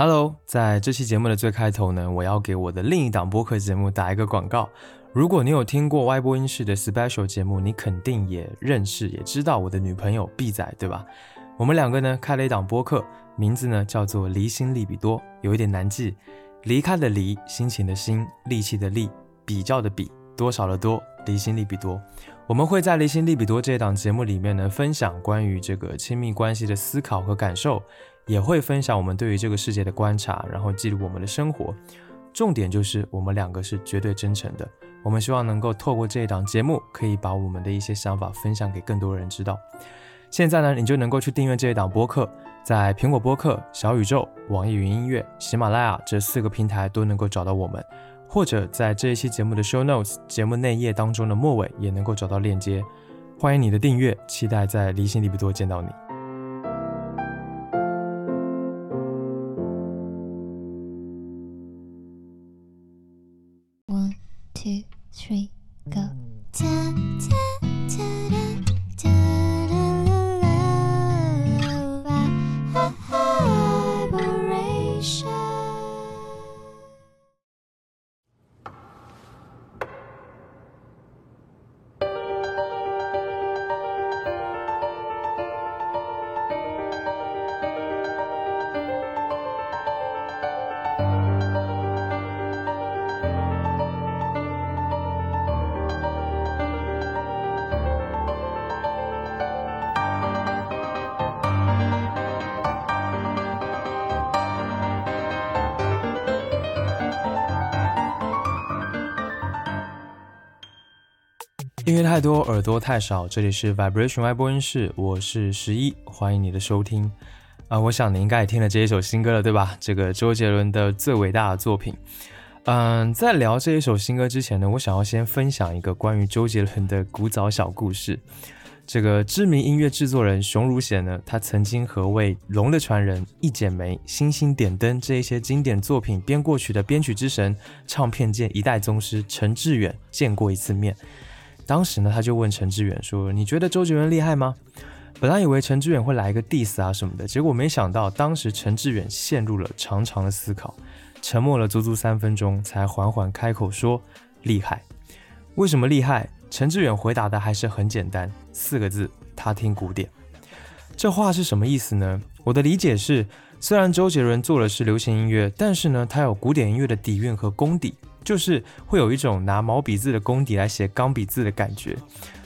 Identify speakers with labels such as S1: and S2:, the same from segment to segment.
S1: Hello，在这期节目的最开头呢，我要给我的另一档播客节目打一个广告。如果你有听过歪播音室的 Special 节目，你肯定也认识，也知道我的女朋友 B 仔，对吧？我们两个呢开了一档播客，名字呢叫做《离心利比多》，有一点难记，离开的离，心情的心，力气的力，比较的比，多少的多，离心利比多。我们会在《离心利比多》这档节目里面呢，分享关于这个亲密关系的思考和感受。也会分享我们对于这个世界的观察，然后记录我们的生活。重点就是我们两个是绝对真诚的。我们希望能够透过这一档节目，可以把我们的一些想法分享给更多人知道。现在呢，你就能够去订阅这一档播客，在苹果播客、小宇宙、网易云音乐、喜马拉雅这四个平台都能够找到我们，或者在这一期节目的 show notes 节目内页当中的末尾也能够找到链接。欢迎你的订阅，期待在离心力不多见到你。太多，耳朵太少。这里是 Vibration 外播音室，我是十一，欢迎你的收听。啊，我想你应该也听了这一首新歌了，对吧？这个周杰伦的最伟大的作品。嗯，在聊这一首新歌之前呢，我想要先分享一个关于周杰伦的古早小故事。这个知名音乐制作人熊汝贤呢，他曾经和为《龙的传人》《一剪梅》《星星点灯》这一些经典作品编过曲的编曲之神、唱片界一代宗师陈志远见过一次面。当时呢，他就问陈志远说：“你觉得周杰伦厉害吗？”本来以为陈志远会来一个 diss 啊什么的，结果没想到，当时陈志远陷入了长长的思考，沉默了足足三分钟，才缓缓开口说：“厉害。”为什么厉害？陈志远回答的还是很简单，四个字：他听古典。这话是什么意思呢？我的理解是，虽然周杰伦做的是流行音乐，但是呢，他有古典音乐的底蕴和功底。就是会有一种拿毛笔字的功底来写钢笔字的感觉，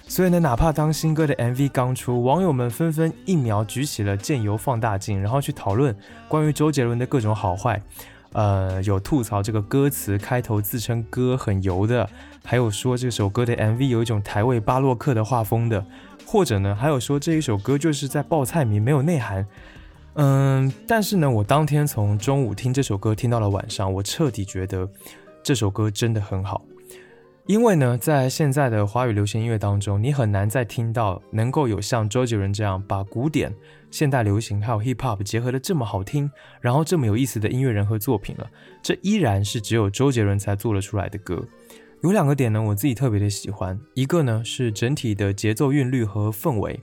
S1: 所以呢，哪怕当新歌的 MV 刚出，网友们纷纷一秒举起了键油放大镜，然后去讨论关于周杰伦的各种好坏。呃，有吐槽这个歌词开头自称歌很油的，还有说这首歌的 MV 有一种台味巴洛克的画风的，或者呢，还有说这一首歌就是在报菜名，没有内涵。嗯，但是呢，我当天从中午听这首歌听到了晚上，我彻底觉得。这首歌真的很好，因为呢，在现在的华语流行音乐当中，你很难再听到能够有像周杰伦这样把古典、现代流行还有 hip hop 结合的这么好听，然后这么有意思的音乐人和作品了。这依然是只有周杰伦才做得出来的歌。有两个点呢，我自己特别的喜欢，一个呢是整体的节奏韵律和氛围，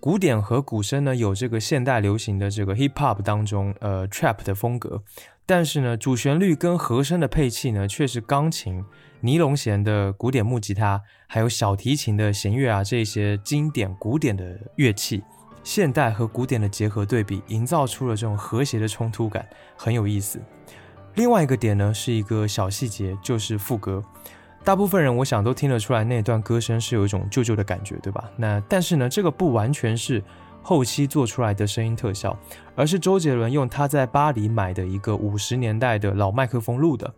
S1: 古典和鼓声呢有这个现代流行的这个 hip hop 当中呃 trap 的风格。但是呢，主旋律跟和声的配器呢，却是钢琴、尼龙弦的古典木吉他，还有小提琴的弦乐啊，这些经典古典的乐器，现代和古典的结合对比，营造出了这种和谐的冲突感，很有意思。另外一个点呢，是一个小细节，就是副歌。大部分人我想都听得出来，那段歌声是有一种旧旧的感觉，对吧？那但是呢，这个不完全是。后期做出来的声音特效，而是周杰伦用他在巴黎买的一个五十年代的老麦克风录的。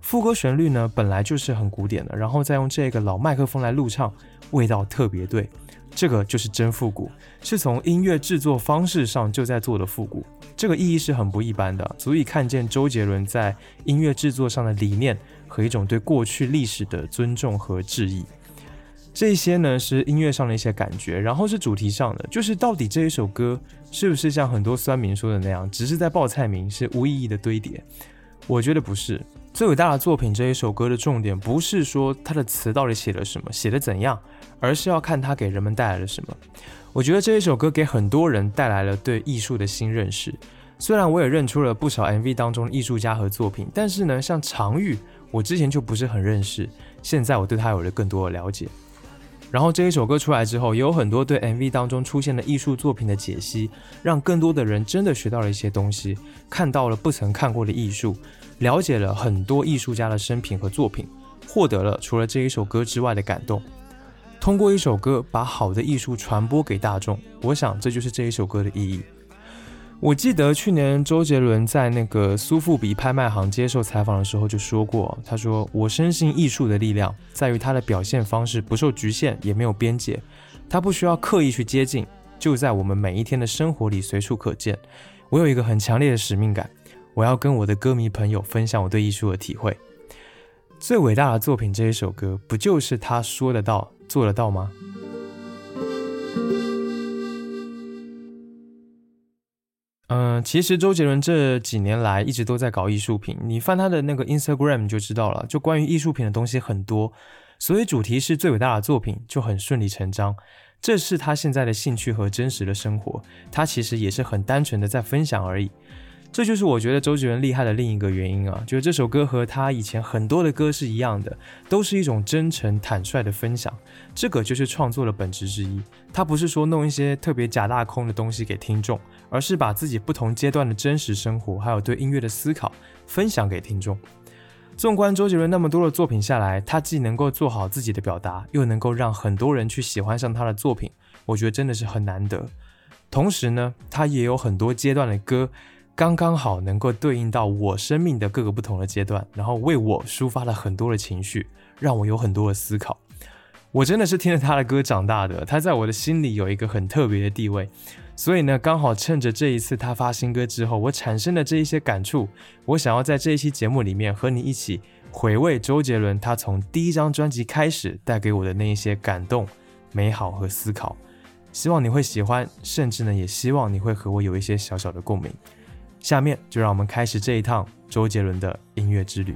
S1: 副歌旋律呢本来就是很古典的，然后再用这个老麦克风来录唱，味道特别对。这个就是真复古，是从音乐制作方式上就在做的复古。这个意义是很不一般的，足以看见周杰伦在音乐制作上的理念和一种对过去历史的尊重和致意。这些呢是音乐上的一些感觉，然后是主题上的，就是到底这一首歌是不是像很多酸民说的那样，只是在报菜名，是无意义的堆叠？我觉得不是。最伟大的作品这一首歌的重点不是说它的词到底写了什么，写的怎样，而是要看它给人们带来了什么。我觉得这一首歌给很多人带来了对艺术的新认识。虽然我也认出了不少 MV 当中的艺术家和作品，但是呢，像常玉，我之前就不是很认识，现在我对他有了更多的了解。然后这一首歌出来之后，也有很多对 MV 当中出现的艺术作品的解析，让更多的人真的学到了一些东西，看到了不曾看过的艺术，了解了很多艺术家的生平和作品，获得了除了这一首歌之外的感动。通过一首歌把好的艺术传播给大众，我想这就是这一首歌的意义。我记得去年周杰伦在那个苏富比拍卖行接受采访的时候就说过，他说：“我深信艺术的力量在于它的表现方式不受局限，也没有边界，它不需要刻意去接近，就在我们每一天的生活里随处可见。我有一个很强烈的使命感，我要跟我的歌迷朋友分享我对艺术的体会。最伟大的作品这一首歌，不就是他说得到做得到吗？”嗯，其实周杰伦这几年来一直都在搞艺术品，你翻他的那个 Instagram 就知道了，就关于艺术品的东西很多，所以主题是最伟大的作品就很顺理成章。这是他现在的兴趣和真实的生活，他其实也是很单纯的在分享而已。这就是我觉得周杰伦厉害的另一个原因啊，就是这首歌和他以前很多的歌是一样的，都是一种真诚坦率的分享，这个就是创作的本质之一。他不是说弄一些特别假大空的东西给听众，而是把自己不同阶段的真实生活，还有对音乐的思考分享给听众。纵观周杰伦那么多的作品下来，他既能够做好自己的表达，又能够让很多人去喜欢上他的作品，我觉得真的是很难得。同时呢，他也有很多阶段的歌。刚刚好能够对应到我生命的各个不同的阶段，然后为我抒发了很多的情绪，让我有很多的思考。我真的是听着他的歌长大的，他在我的心里有一个很特别的地位。所以呢，刚好趁着这一次他发新歌之后，我产生的这一些感触，我想要在这一期节目里面和你一起回味周杰伦他从第一张专辑开始带给我的那一些感动、美好和思考。希望你会喜欢，甚至呢，也希望你会和我有一些小小的共鸣。下面就让我们开始这一趟周杰伦的音乐之旅。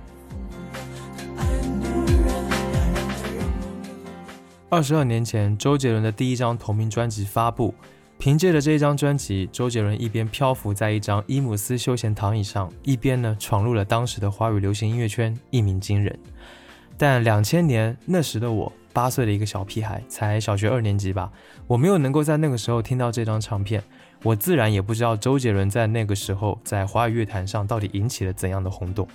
S1: 二十二年前，周杰伦的第一张同名专辑发布。凭借着这一张专辑，周杰伦一边漂浮在一张伊姆斯休闲躺椅上，一边呢闯入了当时的华语流行音乐圈，一鸣惊人。但两千年那时的我，八岁的一个小屁孩，才小学二年级吧，我没有能够在那个时候听到这张唱片。我自然也不知道周杰伦在那个时候在华语乐坛上到底引起了怎样的轰动。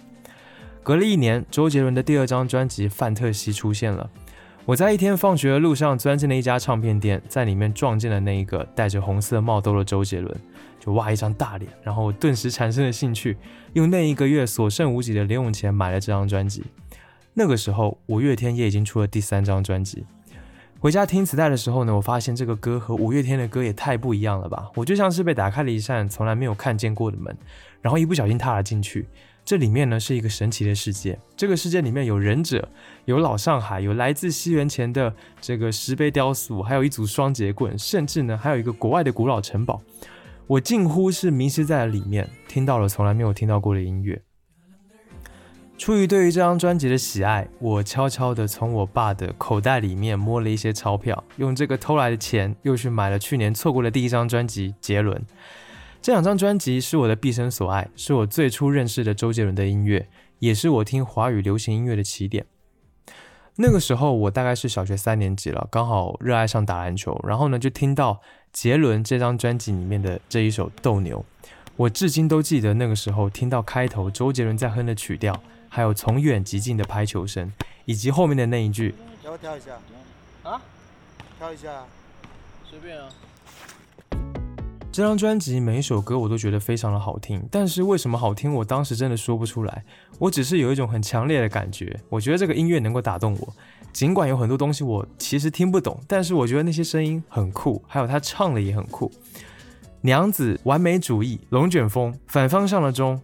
S1: 隔了一年，周杰伦的第二张专辑《范特西》出现了。我在一天放学的路上钻进了一家唱片店，在里面撞见了那一个戴着红色帽兜的周杰伦，就哇一张大脸，然后顿时产生了兴趣，用那一个月所剩无几的零用钱买了这张专辑。那个时候，五月天也已经出了第三张专辑。回家听磁带的时候呢，我发现这个歌和五月天的歌也太不一样了吧！我就像是被打开了一扇从来没有看见过的门，然后一不小心踏了进去。这里面呢是一个神奇的世界，这个世界里面有忍者，有老上海，有来自西元前的这个石碑雕塑，还有一组双节棍，甚至呢还有一个国外的古老城堡。我近乎是迷失在里面，听到了从来没有听到过的音乐。出于对于这张专辑的喜爱，我悄悄地从我爸的口袋里面摸了一些钞票，用这个偷来的钱又去买了去年错过的第一张专辑《杰伦》。这两张专辑是我的毕生所爱，是我最初认识的周杰伦的音乐，也是我听华语流行音乐的起点。那个时候我大概是小学三年级了，刚好热爱上打篮球，然后呢就听到杰伦这张专辑里面的这一首《斗牛》，我至今都记得那个时候听到开头周杰伦在哼的曲调。还有从远及近的拍球声，以及后面的那一句，
S2: 要不要跳一下？啊？跳一下？
S3: 随便啊。
S1: 这张专辑每一首歌我都觉得非常的好听，但是为什么好听，我当时真的说不出来。我只是有一种很强烈的感觉，我觉得这个音乐能够打动我。尽管有很多东西我其实听不懂，但是我觉得那些声音很酷，还有他唱的也很酷。娘子、完美主义、龙卷风、反方向的钟。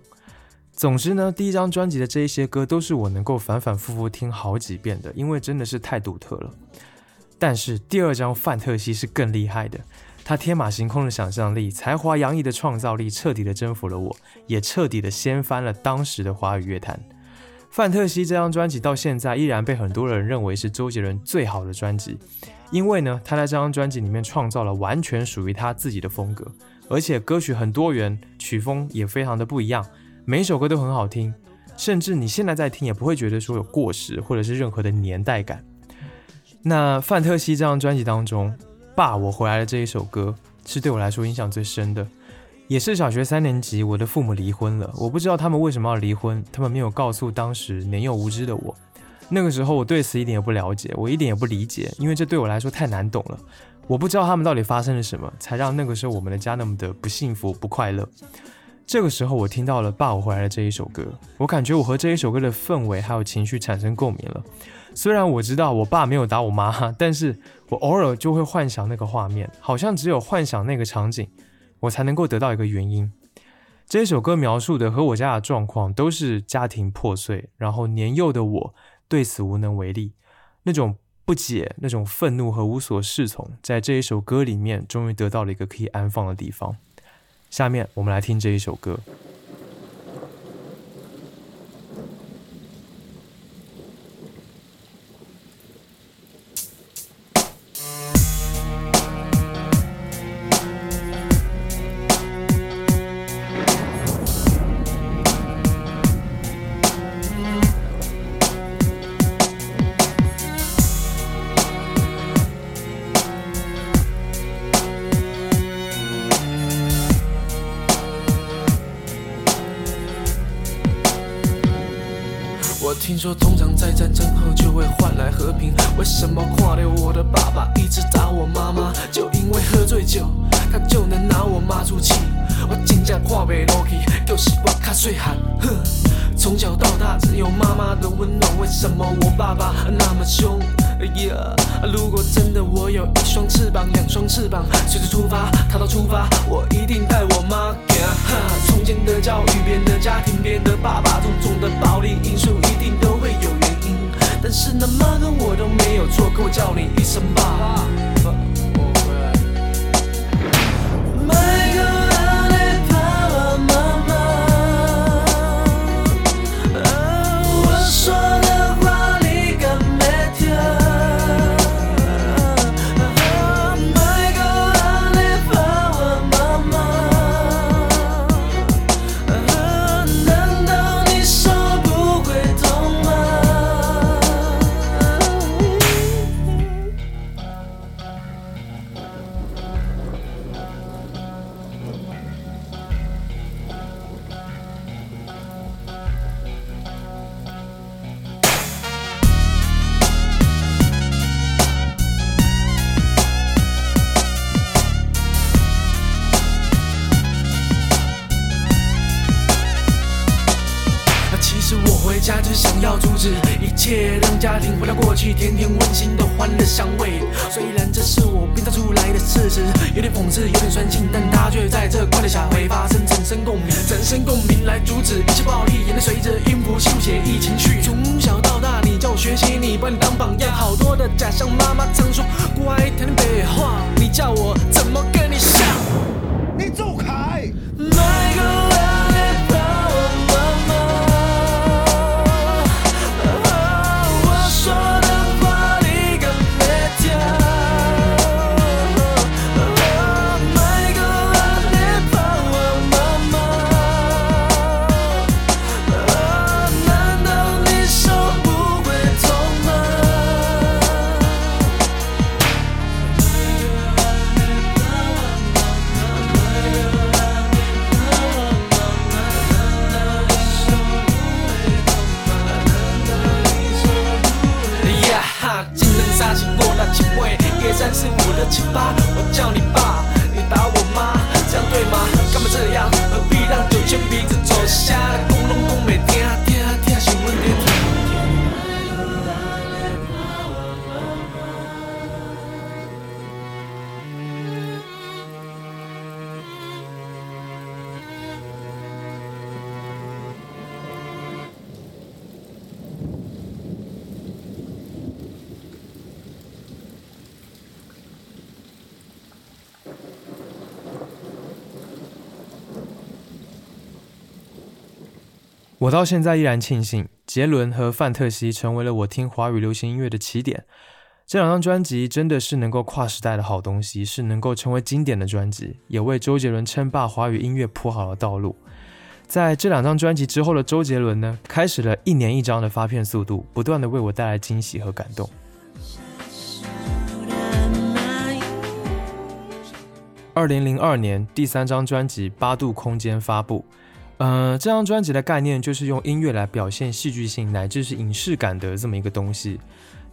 S1: 总之呢，第一张专辑的这一些歌都是我能够反反复复听好几遍的，因为真的是太独特了。但是第二张《范特西》是更厉害的，他天马行空的想象力、才华洋溢的创造力，彻底的征服了我，也彻底的掀翻了当时的华语乐坛。《范特西》这张专辑到现在依然被很多人认为是周杰伦最好的专辑，因为呢，他在这张专辑里面创造了完全属于他自己的风格，而且歌曲很多元，曲风也非常的不一样，每首歌都很好听，甚至你现在在听也不会觉得说有过时或者是任何的年代感。那范特西这张专辑当中，《爸，我回来了》这一首歌是对我来说影响最深的，也是小学三年级，我的父母离婚了，我不知道他们为什么要离婚，他们没有告诉当时年幼无知的我。那个时候我对此一点也不了解，我一点也不理解，因为这对我来说太难懂了。我不知道他们到底发生了什么，才让那个时候我们的家那么的不幸福、不快乐。这个时候我听到了《爸，我回来了》这一首歌，我感觉我和这一首歌的氛围还有情绪产生共鸣了。虽然我知道我爸没有打我妈，但是我偶尔就会幻想那个画面，好像只有幻想那个场景，我才能够得到一个原因。这一首歌描述的和我家的状况都是家庭破碎，然后年幼的我。对此无能为力，那种不解、那种愤怒和无所适从，在这一首歌里面，终于得到了一个可以安放的地方。下面我们来听这一首歌。
S3: 我较细汉。哼，从小到大只有妈妈的温暖，为什么我爸爸那么凶？哎呀，如果真的我有一双翅膀，两双翅膀，随时出发，逃到出发，我一定带我妈行。从前的教育，别人的家庭，别人的爸爸，种种的暴力因素，一定都会有原因。但是那妈跟我都没有错，可我叫你一声爸。
S1: 我到现在依然庆幸，杰伦和范特西成为了我听华语流行音乐的起点。这两张专辑真的是能够跨时代的好东西，是能够成为经典的专辑，也为周杰伦称霸华语音乐铺好了道路。在这两张专辑之后的周杰伦呢，开始了一年一张的发片速度，不断的为我带来惊喜和感动。二零零二年第三张专辑《八度空间》发布，呃，这张专辑的概念就是用音乐来表现戏剧性乃至是影视感的这么一个东西。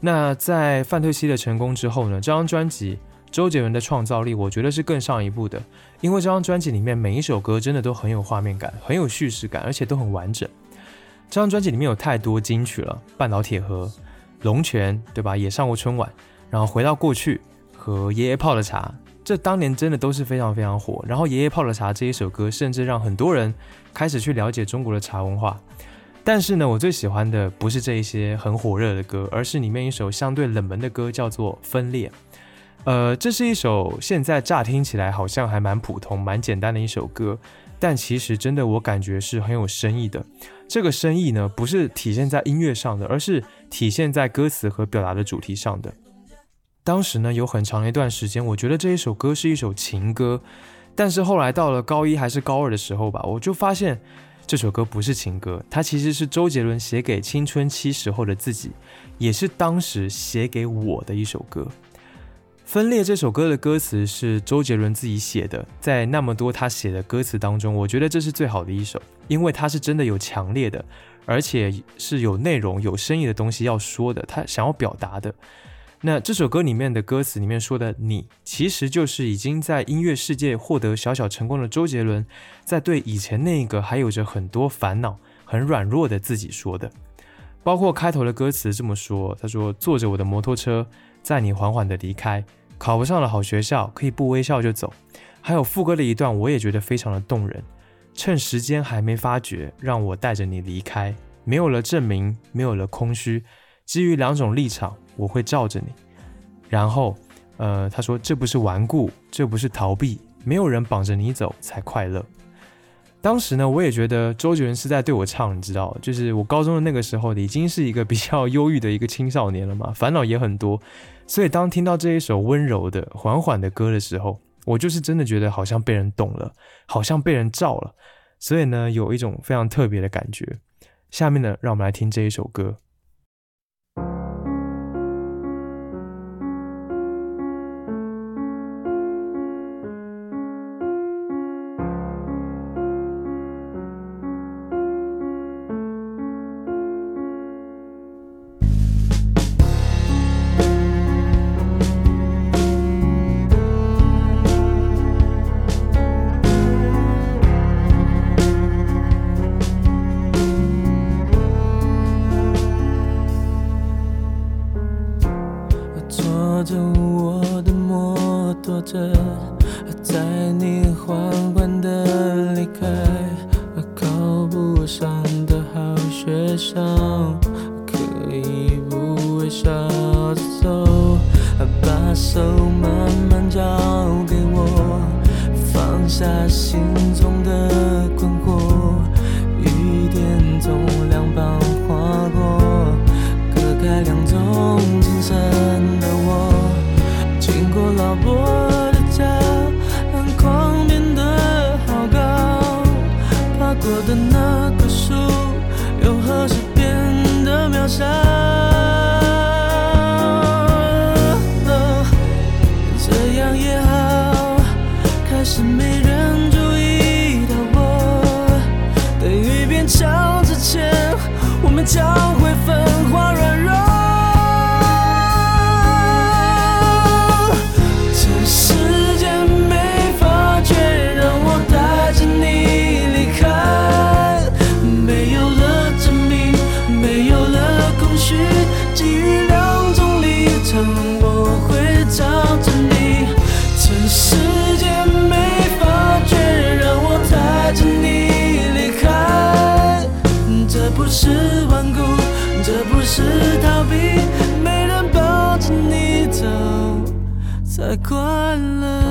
S1: 那在范特西的成功之后呢？这张专辑周杰伦的创造力，我觉得是更上一步的，因为这张专辑里面每一首歌真的都很有画面感，很有叙事感，而且都很完整。这张专辑里面有太多金曲了，《半岛铁盒》、《龙泉》，对吧？也上过春晚，然后回到过去和爷爷泡的茶，这当年真的都是非常非常火。然后爷爷泡的茶这一首歌，甚至让很多人开始去了解中国的茶文化。但是呢，我最喜欢的不是这一些很火热的歌，而是里面一首相对冷门的歌，叫做《分裂》。呃，这是一首现在乍听起来好像还蛮普通、蛮简单的一首歌，但其实真的我感觉是很有深意的。这个深意呢，不是体现在音乐上的，而是体现在歌词和表达的主题上的。当时呢，有很长一段时间，我觉得这一首歌是一首情歌，但是后来到了高一还是高二的时候吧，我就发现。这首歌不是情歌，它其实是周杰伦写给青春期时候的自己，也是当时写给我的一首歌。分裂这首歌的歌词是周杰伦自己写的，在那么多他写的歌词当中，我觉得这是最好的一首，因为他是真的有强烈的，而且是有内容、有深意的东西要说的，他想要表达的。那这首歌里面的歌词里面说的“你”，其实就是已经在音乐世界获得小小成功的周杰伦，在对以前那个还有着很多烦恼、很软弱的自己说的。包括开头的歌词这么说：“他说坐着我的摩托车，载你缓缓的离开，考不上了好学校，可以不微笑就走。”还有副歌的一段，我也觉得非常的动人：“趁时间还没发觉，让我带着你离开，没有了证明，没有了空虚。”基于两种立场，我会罩着你。然后，呃，他说这不是顽固，这不是逃避，没有人绑着你走才快乐。当时呢，我也觉得周杰伦是在对我唱，你知道，就是我高中的那个时候，已经是一个比较忧郁的一个青少年了嘛，烦恼也很多。所以当听到这一首温柔的、缓缓的歌的时候，我就是真的觉得好像被人懂了，好像被人罩了。所以呢，有一种非常特别的感觉。下面呢，让我们来听这一首歌。
S3: 是顽固，这不是逃避，没人抱着你走，才快乐。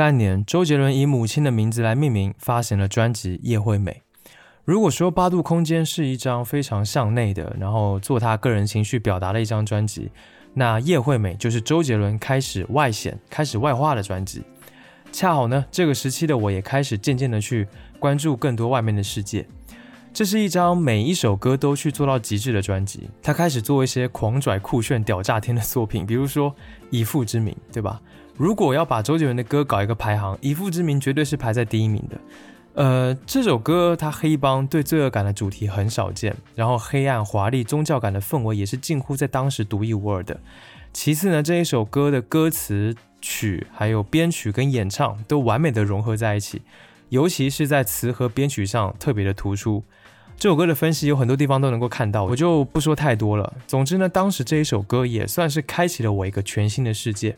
S1: 三年，周杰伦以母亲的名字来命名，发行了专辑《叶惠美》。如果说八度空间是一张非常向内的，然后做他个人情绪表达的一张专辑，那《叶惠美》就是周杰伦开始外显、开始外化的专辑。恰好呢，这个时期的我也开始渐渐的去关注更多外面的世界。这是一张每一首歌都去做到极致的专辑。他开始做一些狂拽酷炫、屌炸天的作品，比如说《以父之名》，对吧？如果要把周杰伦的歌搞一个排行，《以父之名》绝对是排在第一名的。呃，这首歌它黑帮对罪恶感的主题很少见，然后黑暗、华丽、宗教感的氛围也是近乎在当时独一无二的。其次呢，这一首歌的歌词、曲还有编曲跟演唱都完美的融合在一起，尤其是在词和编曲上特别的突出。这首歌的分析有很多地方都能够看到，我就不说太多了。总之呢，当时这一首歌也算是开启了我一个全新的世界。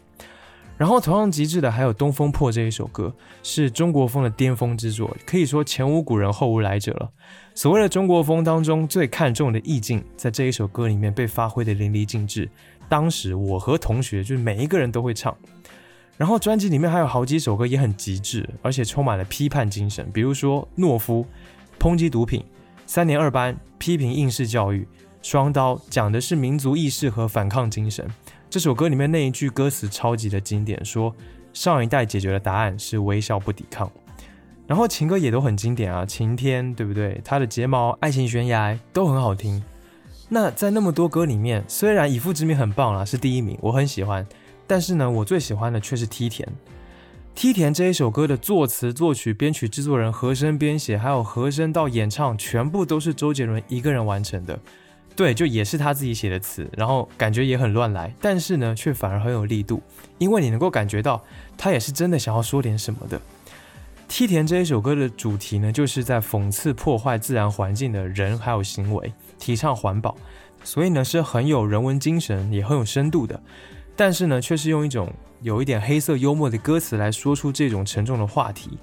S1: 然后同样极致的还有《东风破》这一首歌，是中国风的巅峰之作，可以说前无古人后无来者了。所谓的中国风当中最看重的意境，在这一首歌里面被发挥的淋漓尽致。当时我和同学就是每一个人都会唱。然后专辑里面还有好几首歌也很极致，而且充满了批判精神，比如说《懦夫》抨击毒品，三年二班批评应试教育，双刀讲的是民族意识和反抗精神。这首歌里面那一句歌词超级的经典，说上一代解决的答案是微笑不抵抗。然后情歌也都很经典啊，晴天对不对？他的睫毛、爱情悬崖都很好听。那在那么多歌里面，虽然以父之名很棒啦，是第一名，我很喜欢。但是呢，我最喜欢的却是梯田。梯田这一首歌的作词、作曲、编曲、制作人、和声编写，还有和声到演唱，全部都是周杰伦一个人完成的。对，就也是他自己写的词，然后感觉也很乱来，但是呢，却反而很有力度，因为你能够感觉到他也是真的想要说点什么的。梯田这一首歌的主题呢，就是在讽刺破坏自然环境的人还有行为，提倡环保，所以呢是很有人文精神，也很有深度的。但是呢，却是用一种有一点黑色幽默的歌词来说出这种沉重的话题。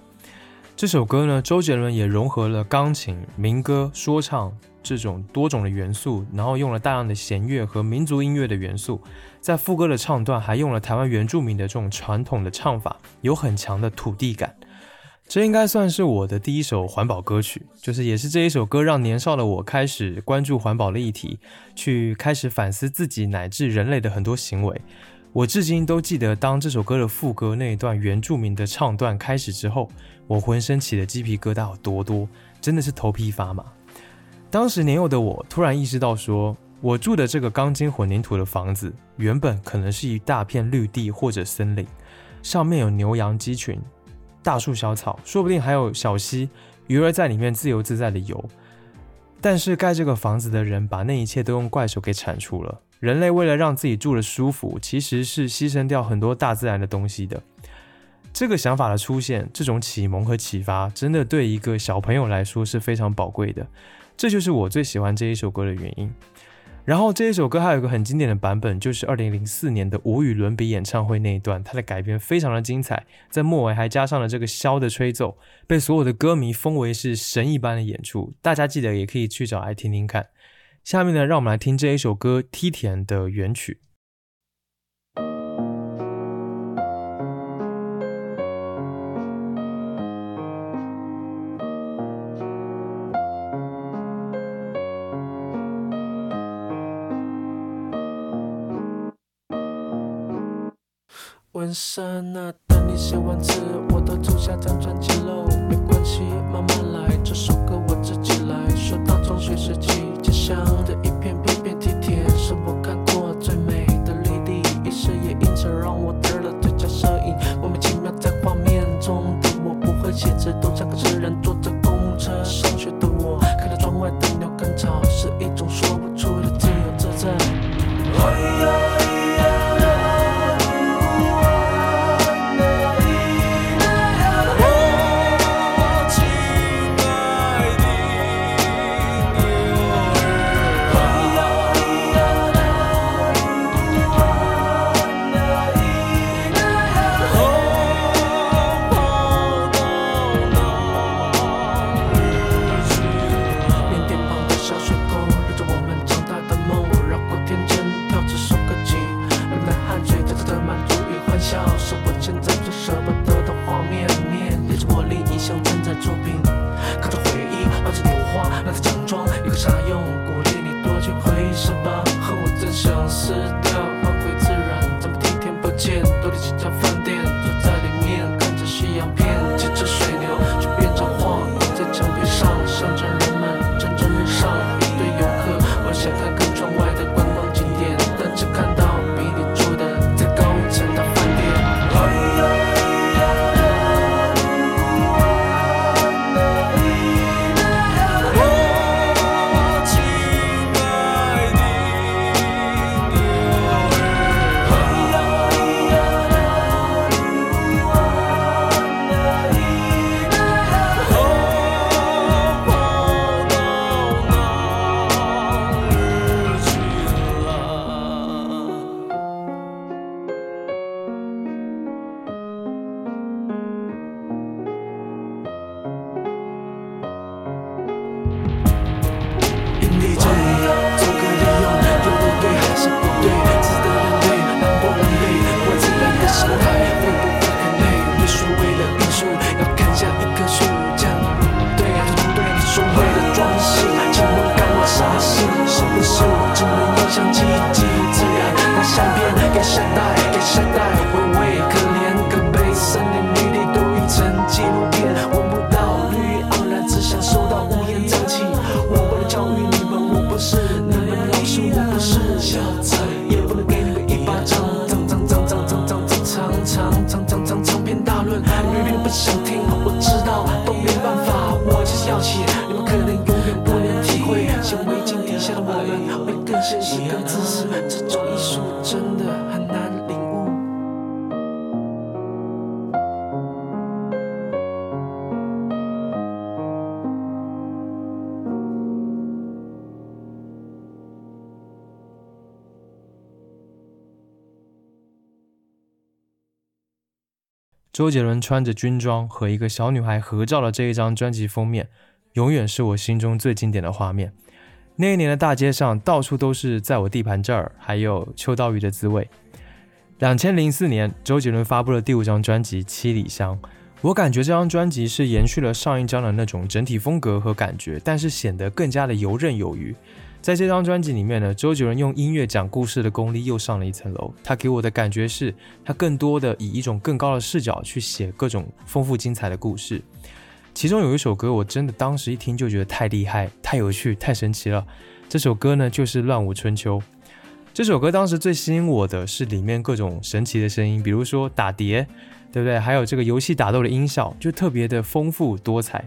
S1: 这首歌呢，周杰伦也融合了钢琴、民歌、说唱这种多种的元素，然后用了大量的弦乐和民族音乐的元素，在副歌的唱段还用了台湾原住民的这种传统的唱法，有很强的土地感。这应该算是我的第一首环保歌曲，就是也是这一首歌让年少的我开始关注环保的议题，去开始反思自己乃至人类的很多行为。我至今都记得，当这首歌的副歌那一段原住民的唱段开始之后，我浑身起的鸡皮疙瘩有多多，真的是头皮发麻。当时年幼的我突然意识到说，我住的这个钢筋混凝土的房子，原本可能是一大片绿地或者森林，上面有牛羊鸡群。大树小草，说不定还有小溪，鱼儿在里面自由自在的游。但是盖这个房子的人把那一切都用怪手给铲除了。人类为了让自己住的舒服，其实是牺牲掉很多大自然的东西的。这个想法的出现，这种启蒙和启发，真的对一个小朋友来说是非常宝贵的。这就是我最喜欢这一首歌的原因。然后这一首歌还有个很经典的版本，就是二零零四年的无与伦比演唱会那一段，它的改编非常的精彩，在末尾还加上了这个箫的吹奏，被所有的歌迷封为是神一般的演出。大家记得也可以去找来听听看。下面呢，让我们来听这一首歌《梯田》的原曲。
S3: 问山啊等你写完词，我都住下张专辑喽。没关系，慢慢来，这首歌我自己来。说到中学时期，家乡的一真
S1: 周杰伦穿着军装和一个小女孩合照的这一张专辑封面，永远是我心中最经典的画面。那一年的大街上，到处都是在我地盘这儿，还有秋刀鱼的滋味。两千零四年，周杰伦发布了第五张专辑《七里香》，我感觉这张专辑是延续了上一张的那种整体风格和感觉，但是显得更加的游刃有余。在这张专辑里面呢，周杰伦用音乐讲故事的功力又上了一层楼。他给我的感觉是，他更多的以一种更高的视角去写各种丰富精彩的故事。其中有一首歌，我真的当时一听就觉得太厉害、太有趣、太神奇了。这首歌呢，就是《乱舞春秋》。这首歌当时最吸引我的是里面各种神奇的声音，比如说打碟，对不对？还有这个游戏打斗的音效，就特别的丰富多彩。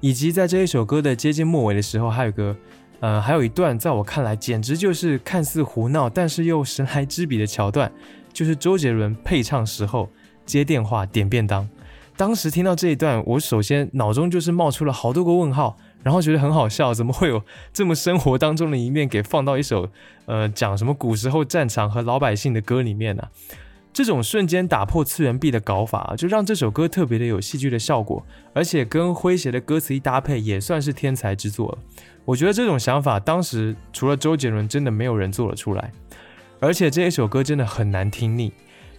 S1: 以及在这一首歌的接近末尾的时候，还有个，呃，还有一段在我看来简直就是看似胡闹，但是又神来之笔的桥段，就是周杰伦配唱时候接电话点便当。当时听到这一段，我首先脑中就是冒出了好多个问号，
S3: 然后觉得很好笑，怎么会有这么生活当中的一面给放到一首呃讲什么古时候战场和老百姓的歌里面呢？这种瞬间打破次元壁的搞法，就让这首歌特别的有戏剧的效果，而且跟诙谐的歌词一搭配，也算是天才之作了。我觉得这种想法当时除了周杰伦，真的没有人做了出来。而且这一首歌真的很难听腻。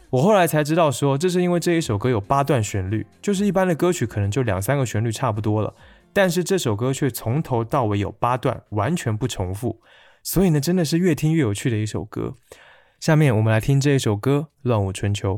S3: 我后来才知道，说这是因为这一首歌有八段旋律，就是一般的歌曲可能就两三个旋律差不多了，但是这首歌却从头到尾有八段，完全不重复。所以呢，真的是越听越有趣的一首歌。下面我们来听这一首歌《乱舞春秋》。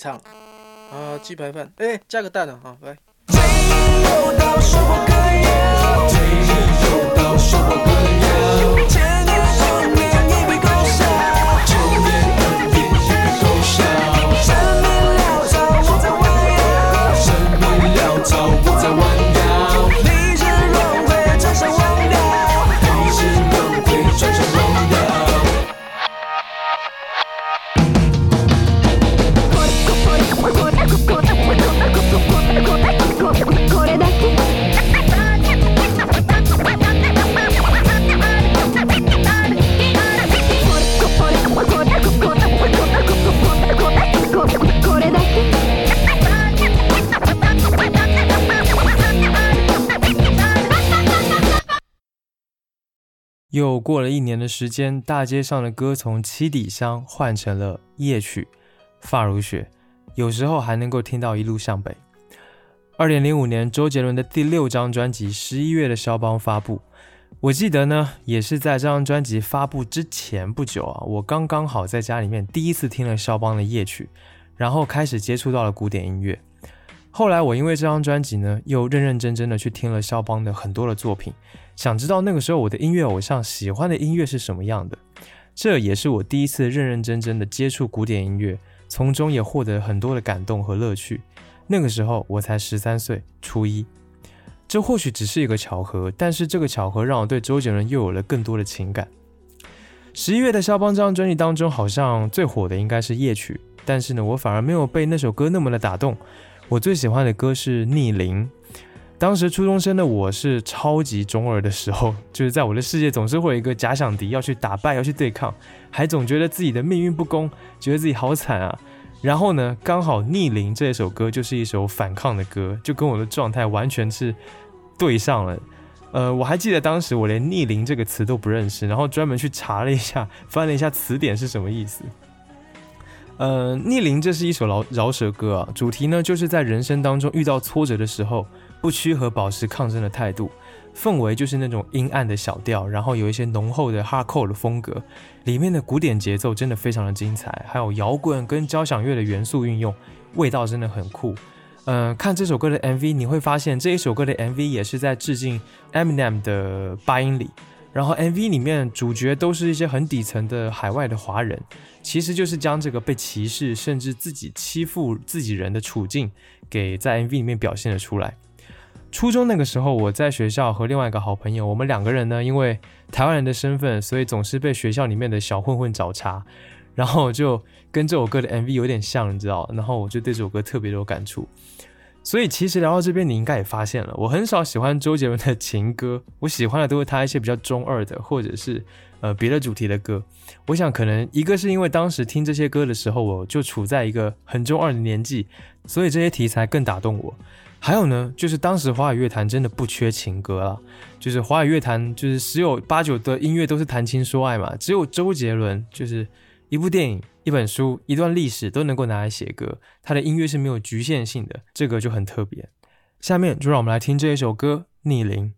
S4: 唱。啊，鸡排饭，哎、加个蛋啊，来，有
S1: 又过了一年的时间，大街上的歌从七里香换成了夜曲、发如雪，有时候还能够听到一路向北。二零零五年，周杰伦的第六张专辑《十一月的肖邦》发布。我记得呢，也是在这张专辑发布之前不久啊，我刚刚好在家里面第一次听了肖邦的夜曲，然后开始接触到了古典音乐。后来我因为这张专辑呢，又认认真真的去听了肖邦的很多的作品，想知道那个时候我的音乐偶像喜欢的音乐是什么样的。这也是我第一次认认真真的接触古典音乐，从中也获得很多的感动和乐趣。那个时候我才十三岁，初一。这或许只是一个巧合，但是这个巧合让我对周杰伦又有了更多的情感。十一月的肖邦这张专辑当中，好像最火的应该是夜曲，但是呢，我反而没有被那首歌那么的打动。我最喜欢的歌是《逆鳞》。当时初中生的我是超级中二的时候，就是在我的世界总是会有一个假想敌要去打败，要去对抗，还总觉得自己的命运不公，觉得自己好惨啊。然后呢，刚好《逆鳞》这首歌就是一首反抗的歌，就跟我的状态完全是对上了。呃，我还记得当时我连“逆鳞”这个词都不认识，然后专门去查了一下，翻了一下词典是什么意思。呃，《逆鳞》这是一首饶饶舌歌啊，主题呢就是在人生当中遇到挫折的时候，不屈和保持抗争的态度。氛围就是那种阴暗的小调，然后有一些浓厚的 hardcore 的风格，里面的古典节奏真的非常的精彩，还有摇滚跟交响乐的元素运用，味道真的很酷。嗯，看这首歌的 MV，你会发现这一首歌的 MV 也是在致敬 Eminem 的八英里，然后 MV 里面主角都是一些很底层的海外的华人，其实就是将这个被歧视甚至自己欺负自己人的处境给在 MV 里面表现了出来。初中那个时候，我在学校和另外一个好朋友，我们两个人呢，因为台湾人的身份，所以总是被学校里面的小混混找茬，然后就跟这首歌的 MV 有点像，你知道？然后我就对这首歌特别有感触。所以其实聊到这边，你应该也发现了，我很少喜欢周杰伦的情歌，我喜欢的都是他一些比较中二的，或者是呃别的主题的歌。我想可能一个是因为当时听这些歌的时候，我就处在一个很中二的年纪，所以这些题材更打动我。还有呢，就是当时华语乐坛真的不缺情歌了，就是华语乐坛就是十有八九的音乐都是谈情说爱嘛，只有周杰伦就是一部电影、一本书、一段历史都能够拿来写歌，他的音乐是没有局限性的，这个就很特别。下面就让我们来听这一首歌《逆鳞》。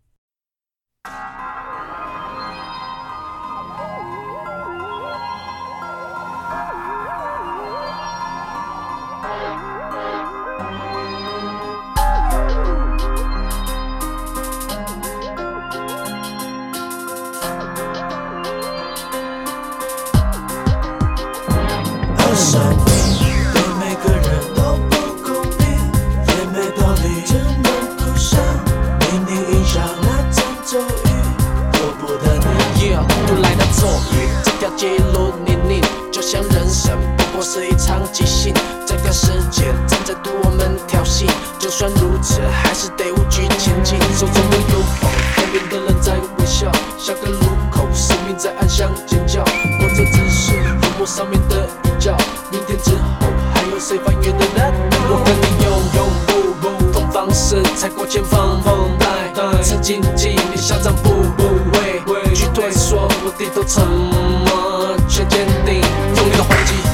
S3: 沉默却坚定，用力的
S1: 黄击。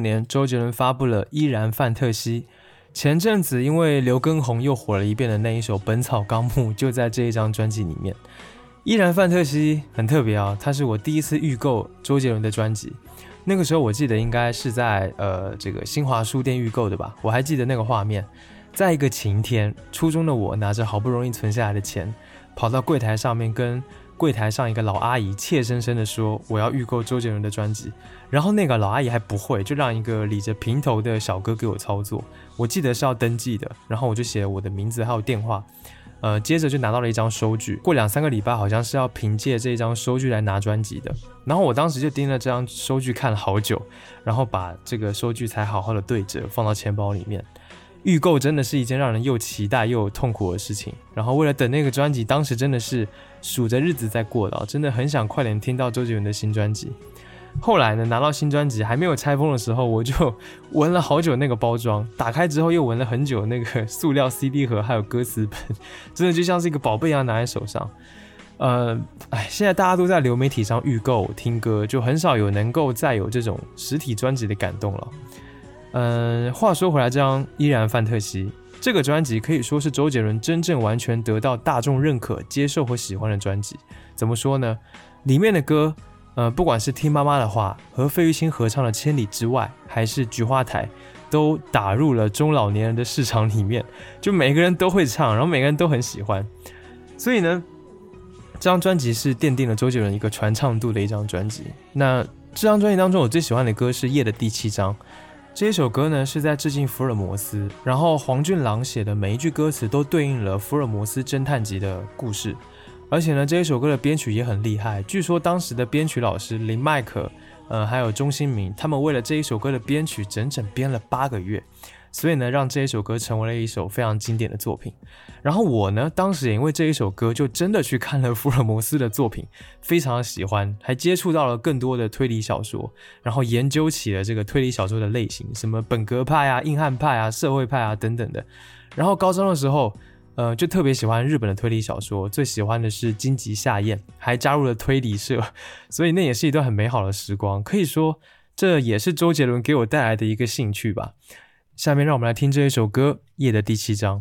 S1: 年，周杰伦发布了《依然范特西》。前阵子因为刘畊宏又火了一遍的那一首《本草纲目》，就在这一张专辑里面。《依然范特西》很特别啊，它是我第一次预购周杰伦的专辑。那个时候我记得应该是在呃这个新华书店预购的吧，我还记得那个画面，在一个晴天，初中的我拿着好不容易存下来的钱，跑到柜台上面跟柜台上一个老阿姨怯生生的说我要预购周杰伦的专辑。然后那个老阿姨还不会，就让一个理着平头的小哥给我操作。我记得是要登记的，然后我就写我的名字还有电话，呃，接着就拿到了一张收据。过两三个礼拜好像是要凭借这张收据来拿专辑的。然后我当时就盯着这张收据看了好久，然后把这个收据才好好的对折放到钱包里面。预购真的是一件让人又期待又痛苦的事情。然后为了等那个专辑，当时真的是数着日子在过的，真的很想快点听到周杰伦的新专辑。后来呢，拿到新专辑还没有拆封的时候，我就闻了好久那个包装，打开之后又闻了很久那个塑料 CD 盒，还有歌词本，真的就像是一个宝贝一样拿在手上。呃，哎，现在大家都在流媒体上预购听歌，就很少有能够再有这种实体专辑的感动了。嗯，话说回来，这张《依然范特西》这个专辑可以说是周杰伦真正完全得到大众认可、接受和喜欢的专辑。怎么说呢？里面的歌。呃，不管是听妈妈的话和费玉清合唱的《千里之外》，还是《菊花台》，都打入了中老年人的市场里面，就每个人都会唱，然后每个人都很喜欢。所以呢，这张专辑是奠定了周杰伦一个传唱度的一张专辑。那这张专辑当中，我最喜欢的歌是《夜的第七章》。这一首歌呢是在致敬福尔摩斯，然后黄俊郎写的每一句歌词都对应了福尔摩斯侦探集的故事。而且呢，这一首歌的编曲也很厉害。据说当时的编曲老师林迈可，呃，还有钟兴民，他们为了这一首歌的编曲，整整编了八个月。所以呢，让这一首歌成为了一首非常经典的作品。然后我呢，当时也因为这一首歌，就真的去看了福尔摩斯的作品，非常喜欢，还接触到了更多的推理小说，然后研究起了这个推理小说的类型，什么本格派啊、硬汉派啊、社会派啊等等的。然后高中的时候。呃，就特别喜欢日本的推理小说，最喜欢的是金吉夏彦，还加入了推理社，所以那也是一段很美好的时光。可以说，这也是周杰伦给我带来的一个兴趣吧。下面让我们来听这一首歌《夜的第七章》。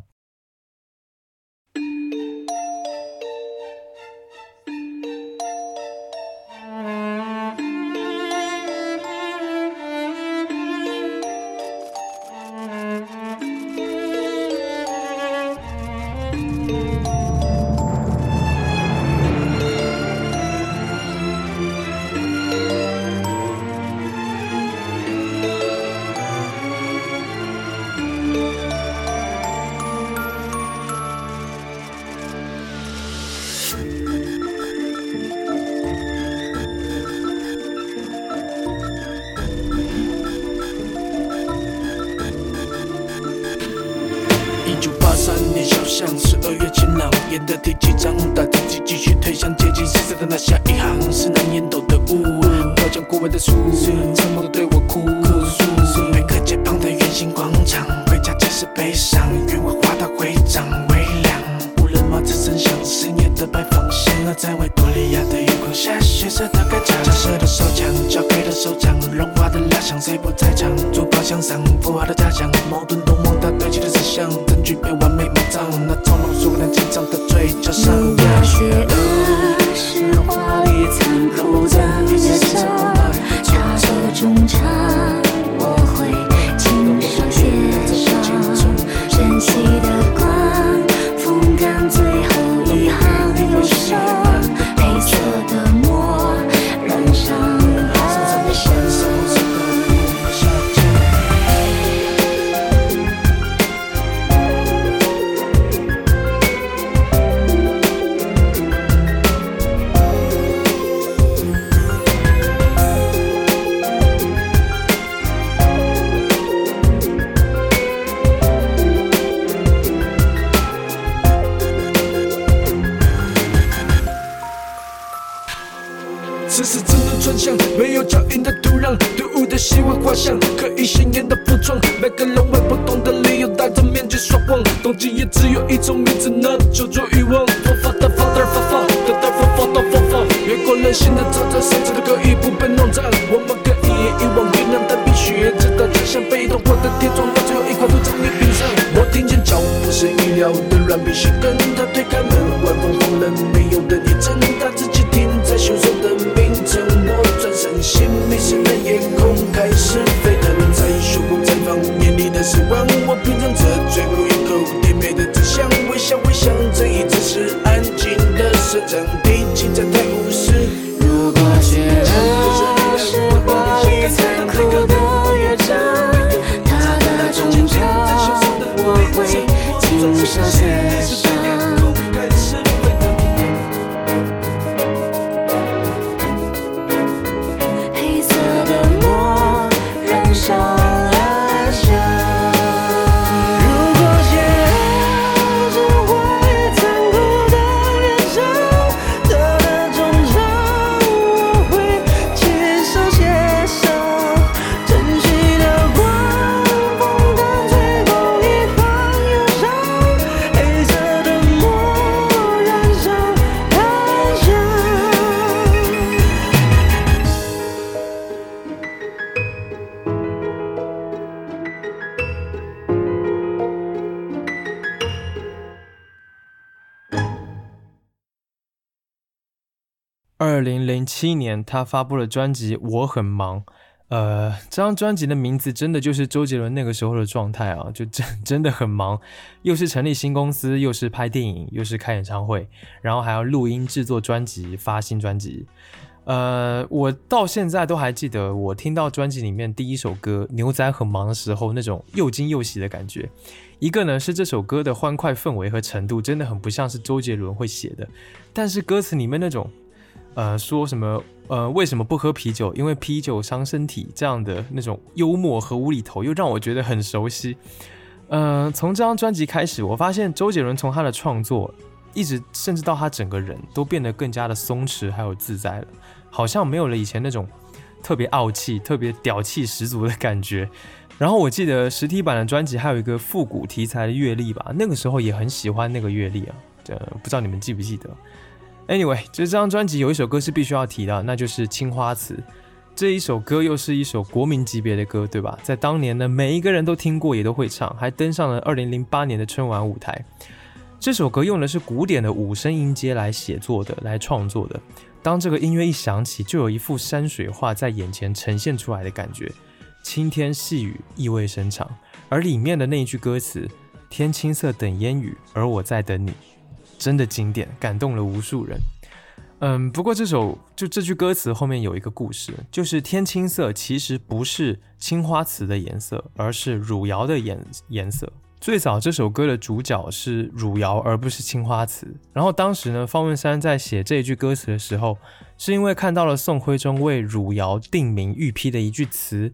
S1: 七年，他发布了专辑《我很忙》。呃，这张专辑的名字真的就是周杰伦那个时候的状态啊，就真 真的很忙，又是成立新公司，又是拍电影，又是开演唱会，然后还要录音、制作专辑、发新专辑。呃，我到现在都还记得，我听到专辑里面第一首歌《牛仔很忙》的时候，那种又惊又喜的感觉。一个呢是这首歌的欢快氛围和程度真的很不像是周杰伦会写的，但是歌词里面那种，呃，说什么呃为什么不喝啤酒？因为啤酒伤身体这样的那种幽默和无厘头，又让我觉得很熟悉。呃，从这张专辑开始，我发现周杰伦从他的创作，一直甚至到他整个人都变得更加的松弛还有自在了，好像没有了以前那种特别傲气、特别屌气十足的感觉。然后我记得实体版的专辑还有一个复古题材的乐历吧，那个时候也很喜欢那个乐历啊，这不知道你们记不记得？Anyway，这张专辑有一首歌是必须要提的，那就是《青花瓷》。这一首歌又是一首国民级别的歌，对吧？在当年呢，每一个人都听过，也都会唱，还登上了2008年的春晚舞台。这首歌用的是古典的五声音阶来写作的，来创作的。当这个音乐一响起，就有一幅山水画在眼前呈现出来的感觉。青天细雨，意味深长。而里面的那一句歌词“天青色等烟雨，而我在等你”，真的经典，感动了无数人。嗯，不过这首就这句歌词后面有一个故事，就是天青色其实不是青花瓷的颜色，而是汝窑的颜颜色。最早这首歌的主角是汝窑，而不是青花瓷。然后当时呢，方文山在写这一句歌词的时候，是因为看到了宋徽宗为汝窑定名御批的一句词。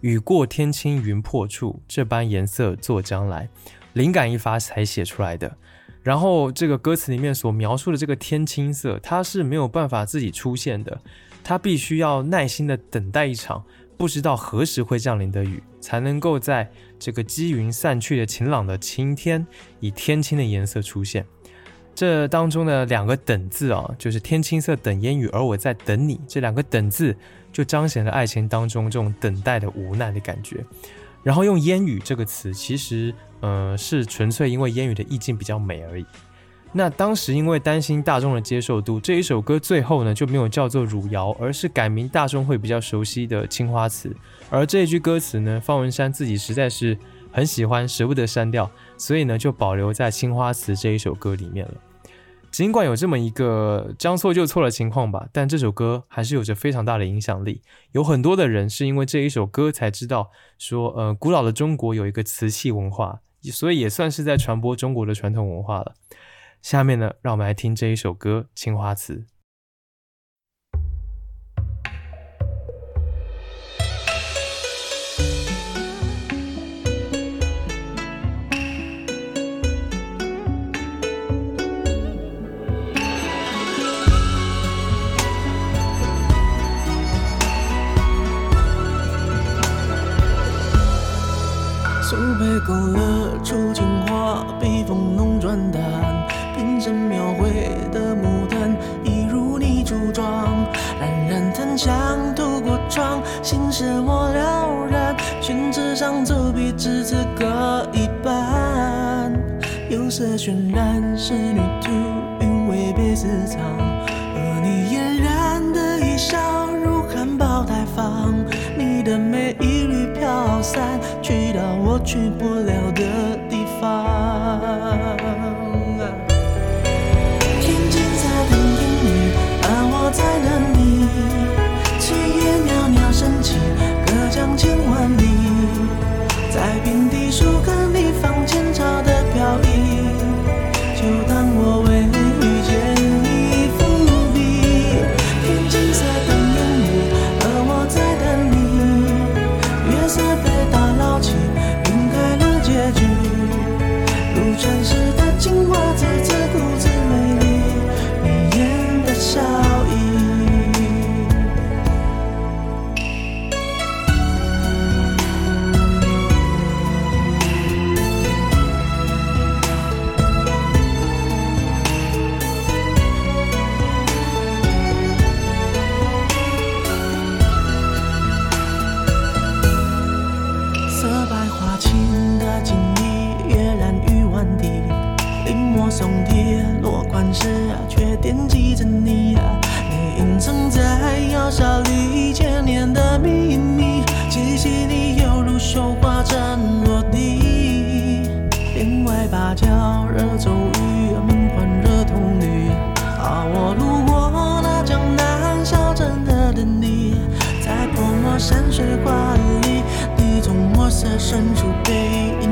S1: 雨过天青云破处，这般颜色作将来，灵感一发才写出来的。然后这个歌词里面所描述的这个天青色，它是没有办法自己出现的，它必须要耐心的等待一场不知道何时会降临的雨，才能够在这个积云散去的晴朗的晴天，以天青的颜色出现。这当中的两个“等”字啊，就是天青色等烟雨，而我在等你。这两个“等”字就彰显了爱情当中这种等待的无奈的感觉。然后用烟雨这个词，其实。呃，是纯粹因为烟雨的意境比较美而已。那当时因为担心大众的接受度，这一首歌最后呢就没有叫做《汝窑》，而是改名大众会比较熟悉的《青花瓷》。而这一句歌词呢，方文山自己实在是很喜欢，舍不得删掉，所以呢就保留在《青花瓷》这一首歌里面了。尽管有这么一个将错就错的情况吧，但这首歌还是有着非常大的影响力。有很多的人是因为这一首歌才知道，说呃，古老的中国有一个瓷器文化。所以也算是在传播中国的传统文化了。下面呢，让我们来听这一首歌《青花瓷》。
S3: 勾勒出情话，笔锋浓转淡，平生描绘的牡丹，一如你初妆。冉冉檀香透过窗，心事我了然。宣纸上走笔，只此搁一半。釉色渲染，仕女图，韵味被私藏。去不了的多少里，千年的秘密，气息里犹如绣花针落地。帘外芭蕉惹骤雨，门环惹铜绿。而我路过那江南小镇的等你，在泼墨山水画里，你从墨色深
S1: 处背影。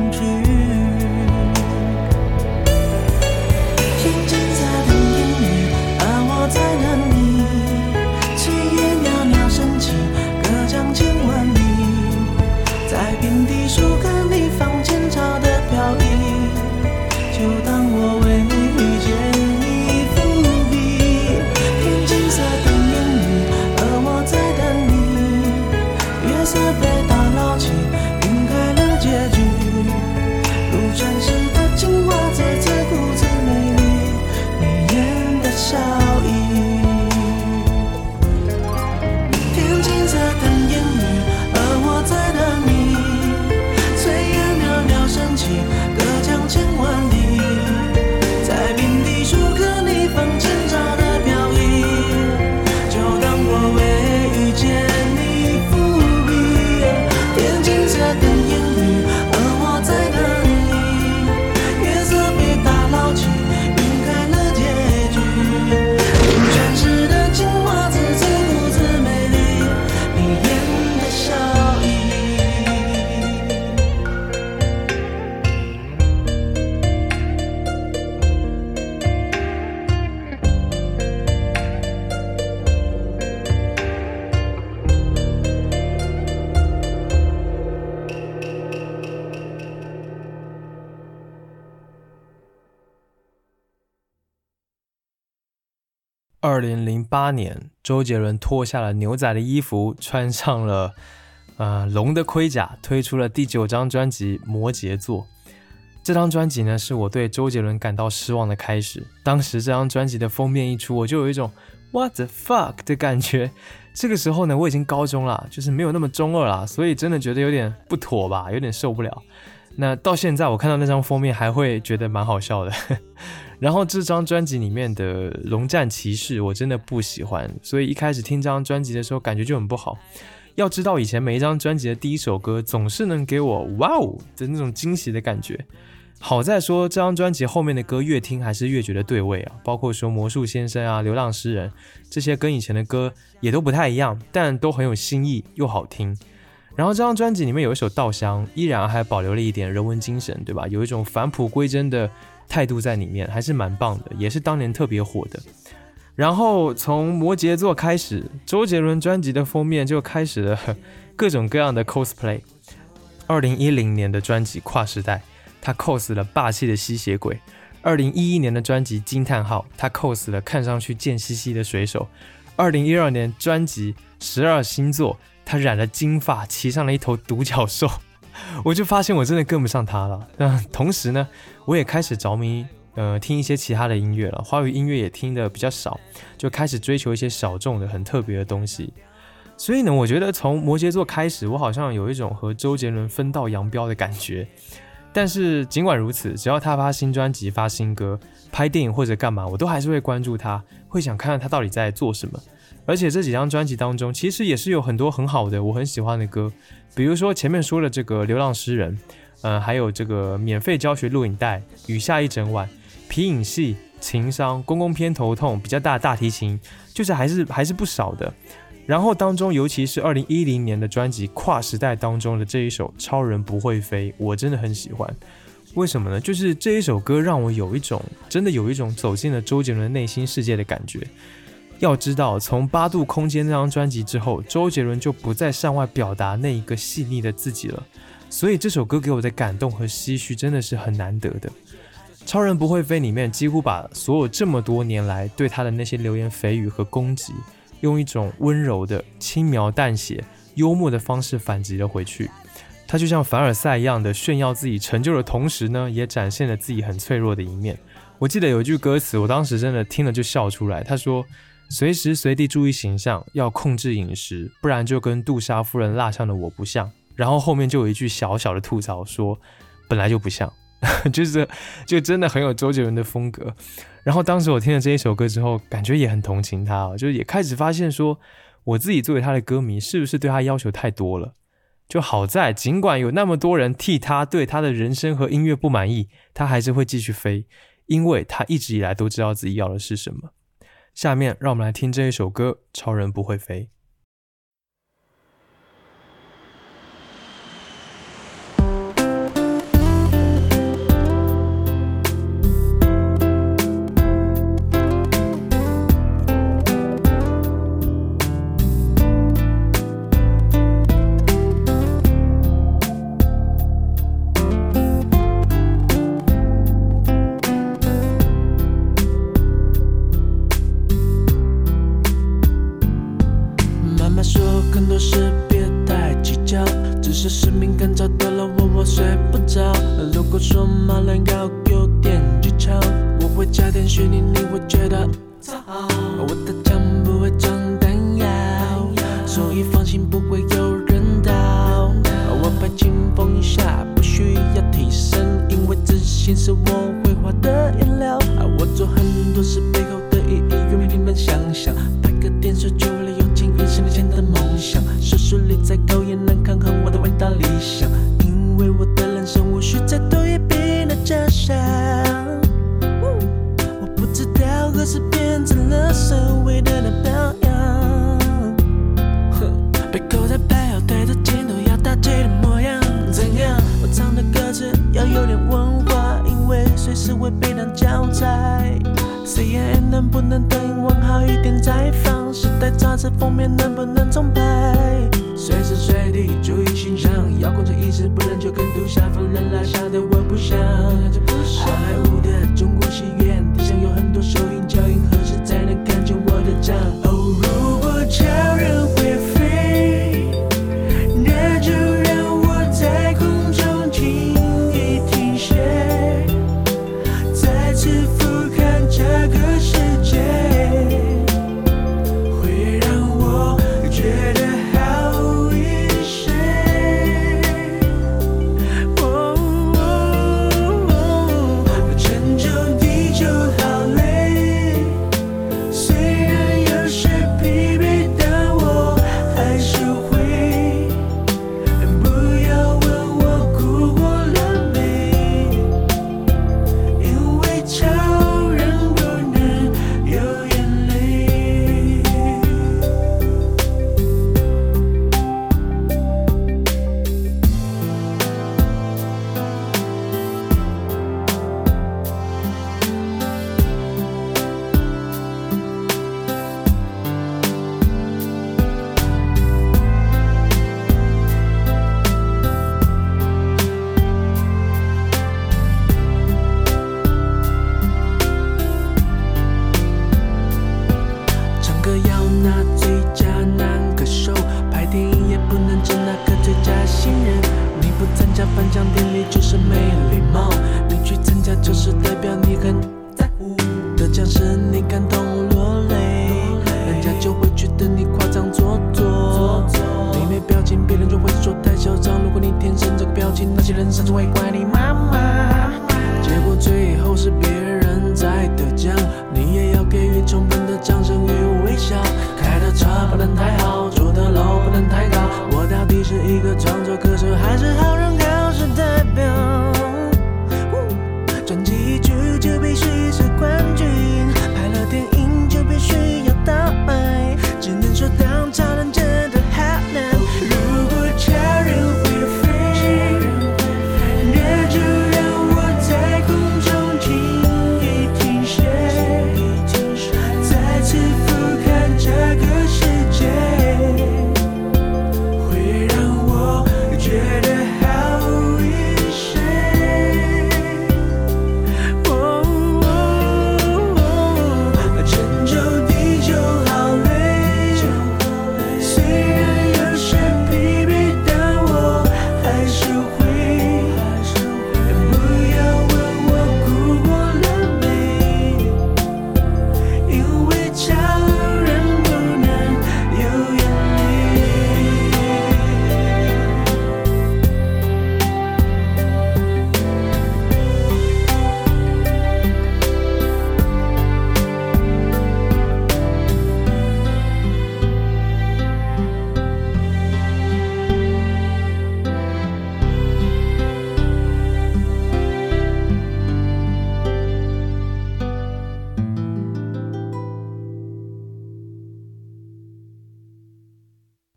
S1: 八年，周杰伦脱下了牛仔的衣服，穿上了呃龙的盔甲，推出了第九张专辑《摩羯座》。这张专辑呢，是我对周杰伦感到失望的开始。当时这张专辑的封面一出，我就有一种 What the fuck 的感觉。这个时候呢，我已经高中了，就是没有那么中二了，所以真的觉得有点不妥吧，有点受不了。那到现在，我看到那张封面还会觉得蛮好笑的。然后这张专辑里面的《龙战骑士》，我真的不喜欢，所以一开始听这张专辑的时候，感觉就很不好。要知道，以前每一张专辑的第一首歌总是能给我哇哦的那种惊喜的感觉。好在说这张专辑后面的歌越听还是越觉得对味啊，包括说《魔术先生》啊、《流浪诗人》这些，跟以前的歌也都不太一样，但都很有新意又好听。然后这张专辑里面有一首《稻香》，依然还保留了一点人文精神，对吧？有一种返璞归真的态度在里面，还是蛮棒的，也是当年特别火的。然后从摩羯座开始，周杰伦专辑的封面就开始了各种各样的 cosplay。二零一零年的专辑《跨时代》，他 cos 了霸气的吸血鬼；二零一一年的专辑《惊叹号》，他 cos 了看上去贱兮兮的水手；二零一二年专辑《十二星座》。他染了金发，骑上了一头独角兽，我就发现我真的跟不上他了。那同时呢，我也开始着迷，呃，听一些其他的音乐了。华语音乐也听的比较少，就开始追求一些小众的、很特别的东西。所以呢，我觉得从摩羯座开始，我好像有一种和周杰伦分道扬镳的感觉。但是尽管如此，只要他发新专辑、发新歌、拍电影或者干嘛，我都还是会关注他，会想看看他到底在做什么。而且这几张专辑当中，其实也是有很多很好的、我很喜欢的歌，比如说前面说的这个《流浪诗人》，嗯，还有这个免费教学录影带《雨下一整晚》，皮影戏、情商、公公偏头痛、比较大大提琴，就是还是还是不少的。然后当中，尤其是二零一零年的专辑《跨时代》当中的这一首《超人不会飞》，我真的很喜欢。为什么呢？就是这一首歌让我有一种真的有一种走进了周杰伦内心世界的感觉。要知道，从《八度空间》那张专辑之后，周杰伦就不再向外表达那一个细腻的自己了，所以这首歌给我的感动和唏嘘真的是很难得的。《超人不会飞》里面几乎把所有这么多年来对他的那些流言蜚语和攻击，用一种温柔的、轻描淡写、幽默的方式反击了回去。他就像凡尔赛一样的炫耀自己成就的同时呢，也展现了自己很脆弱的一面。我记得有一句歌词，我当时真的听了就笑出来。他说。随时随地注意形象，要控制饮食，不然就跟杜莎夫人蜡像的我不像。然后后面就有一句小小的吐槽，说本来就不像，就是就真的很有周杰伦的风格。然后当时我听了这一首歌之后，感觉也很同情他，就也开始发现说，我自己作为他的歌迷，是不是对他要求太多了？就好在，尽管有那么多人替他对他的人生和音乐不满意，他还是会继续飞，因为他一直以来都知道自己要的是什么。下面让我们来听这一首歌《超人不会飞》。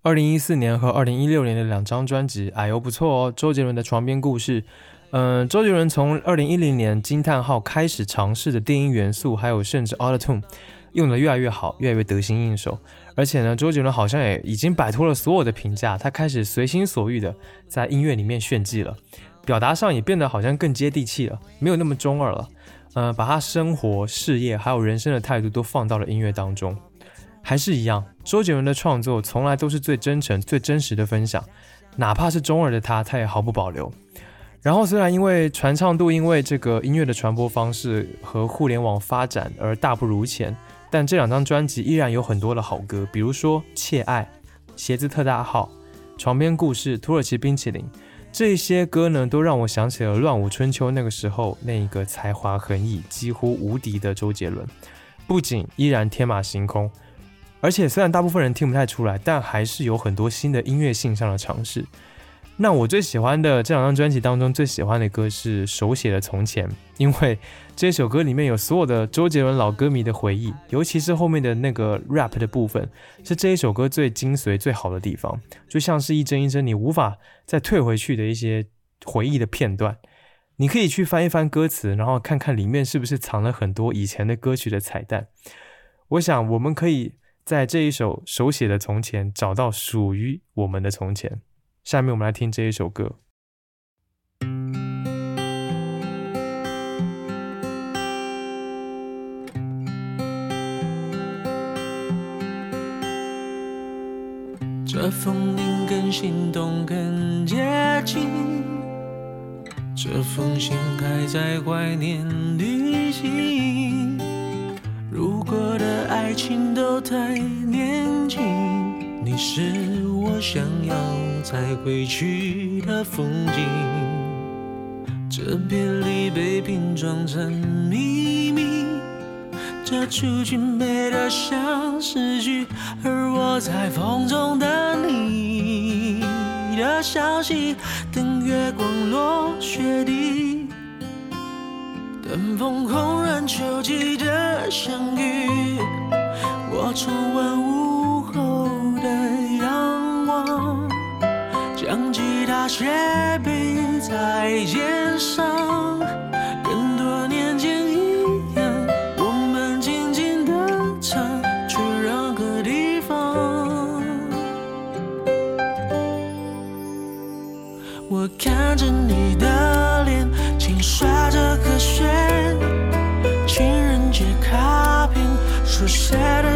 S1: 二零一四年和二零一六年的两张专辑，哎呦不错哦。周杰伦的《床边故事》，嗯、周杰伦从二零一零年惊叹号开始尝试的电音元素，还有甚至 Auto Tune，用的越来越好，越来越得心应手。而且呢，周杰伦好像也已经摆脱了所有的评价，他开始随心所欲的在音乐里面炫技了，表达上也变得好像更接地气了，没有那么中二了。嗯，把他生活、事业还有人生的态度都放到了音乐当中。还是一样，周杰伦的创作从来都是最真诚、最真实的分享，哪怕是中二的他，他也毫不保留。然后虽然因为传唱度，因为这个音乐的传播方式和互联网发展而大不如前，但这两张专辑依然有很多的好歌，比如说《怯爱》《鞋子特大号》《床边故事》《土耳其冰淇淋》这些歌呢，都让我想起了乱舞春秋那个时候那一个才华横溢、几乎无敌的周杰伦，不仅依然天马行空。而且虽然大部分人听不太出来，但还是有很多新的音乐性上的尝试。那我最喜欢的这两张专辑当中，最喜欢的歌是手写的《从前》，因为这首歌里面有所有的周杰伦老歌迷的回忆，尤其是后面的那个 rap 的部分，是这一首歌最精髓、最好的地方，就像是一帧一帧你无法再退回去的一些回忆的片段。你可以去翻一翻歌词，然后看看里面是不是藏了很多以前的歌曲的彩蛋。我想我们可以。在这一首手写的从前，找到属于我们的从前。下面我们来听这一首歌。
S3: 这风铃更心动，更接近。这封信还在怀念旅行。如果的爱情都太年轻，你是我想要再回去的风景。这别离被拼装成秘密，这出去美得像诗句，而我在风中等你的消息，等月光落雪地。等风空然秋季的相遇，我重温午后的阳光，将吉他斜背在肩上，跟多年前一样，我们静静地唱，去任何地方。我看着你书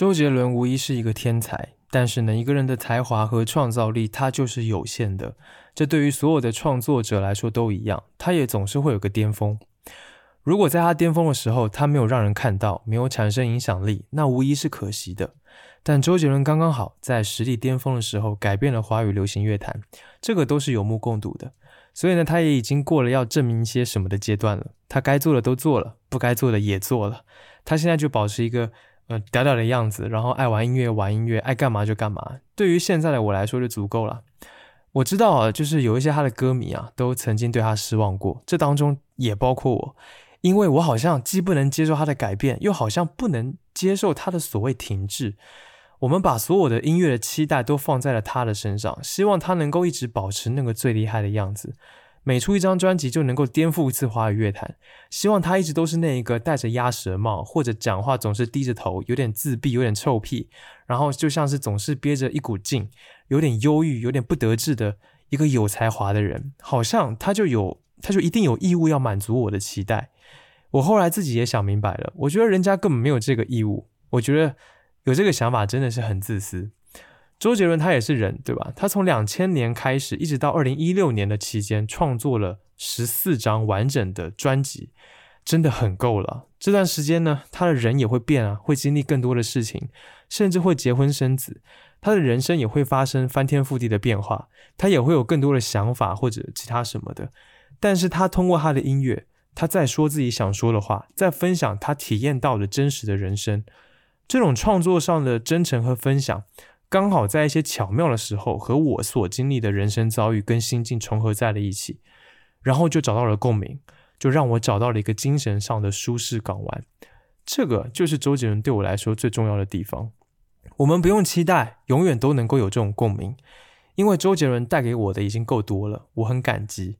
S1: 周杰伦无疑是一个天才，但是呢，一个人的才华和创造力，他就是有限的。这对于所有的创作者来说都一样，他也总是会有个巅峰。如果在他巅峰的时候，他没有让人看到，没有产生影响力，那无疑是可惜的。但周杰伦刚刚好在实力巅峰的时候，改变了华语流行乐坛，这个都是有目共睹的。所以呢，他也已经过了要证明一些什么的阶段了。他该做的都做了，不该做的也做了。他现在就保持一个呃屌屌的样子，然后爱玩音乐玩音乐，爱干嘛就干嘛。对于现在的我来说就足够了。我知道啊，就是有一些他的歌迷啊，都曾经对他失望过，这当中也包括我，因为我好像既不能接受他的改变，又好像不能接受他的所谓停滞。我们把所有的音乐的期待都放在了他的身上，希望他能够一直保持那个最厉害的样子，每出一张专辑就能够颠覆一次华语乐坛。希望他一直都是那一个戴着鸭舌帽，或者讲话总是低着头，有点自闭，有点臭屁，然后就像是总是憋着一股劲，有点忧郁，有点不得志的一个有才华的人。好像他就有，他就一定有义务要满足我的期待。我后来自己也想明白了，我觉得人家根本没有这个义务。我觉得。有这个想法真的是很自私。周杰伦他也是人，对吧？他从两千年开始，一直到二零一六年的期间，创作了十四张完整的专辑，真的很够了。这段时间呢，他的人也会变啊，会经历更多的事情，甚至会结婚生子，他的人生也会发生翻天覆地的变化，他也会有更多的想法或者其他什么的。但是他通过他的音乐，他在说自己想说的话，在分享他体验到的真实的人生。这种创作上的真诚和分享，刚好在一些巧妙的时候，和我所经历的人生遭遇跟心境重合在了一起，然后就找到了共鸣，就让我找到了一个精神上的舒适港湾。这个就是周杰伦对我来说最重要的地方。我们不用期待永远都能够有这种共鸣，因为周杰伦带给我的已经够多了，我很感激。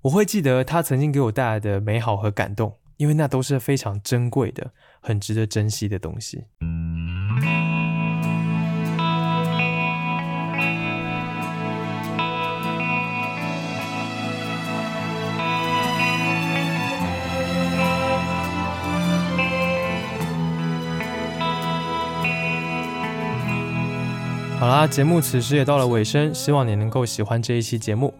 S1: 我会记得他曾经给我带来的美好和感动，因为那都是非常珍贵的。很值得珍惜的东西。好啦，节目此时也到了尾声，希望你能够喜欢这一期节目。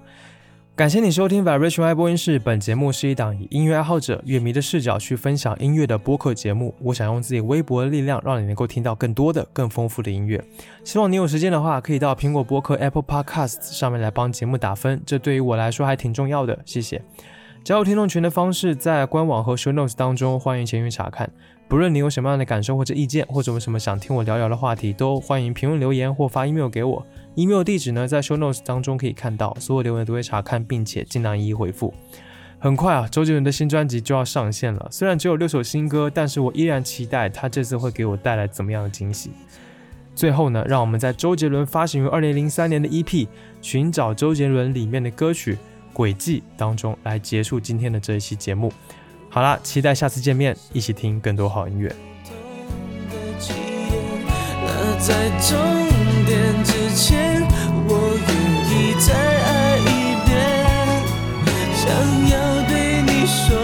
S1: 感谢你收听 Vibration 爱播音室。本节目是一档以音乐爱好者、乐迷的视角去分享音乐的播客节目。我想用自己微薄的力量，让你能够听到更多的、更丰富的音乐。希望你有时间的话，可以到苹果播客 Apple Podcasts 上面来帮节目打分，这对于我来说还挺重要的。谢谢。加入听众群的方式在官网和 Show Notes 当中，欢迎前去查看。不论你有什么样的感受或者意见，或者有什么想听我聊聊的话题，都欢迎评论留言或发 email 给我。email 地址呢，在 show notes 当中可以看到，所有留言都会查看，并且尽量一一回复。很快啊，周杰伦的新专辑就要上线了。虽然只有六首新歌，但是我依然期待他这次会给我带来怎么样的惊喜。最后呢，让我们在周杰伦发行于二零零三年的 EP《寻找周杰伦》里面的歌曲《轨迹》当中来结束今天的这一期节目。好啦，期待下次见面，一起听更多好音乐。
S3: 那在终点之前，我愿意再爱一遍，想要对你说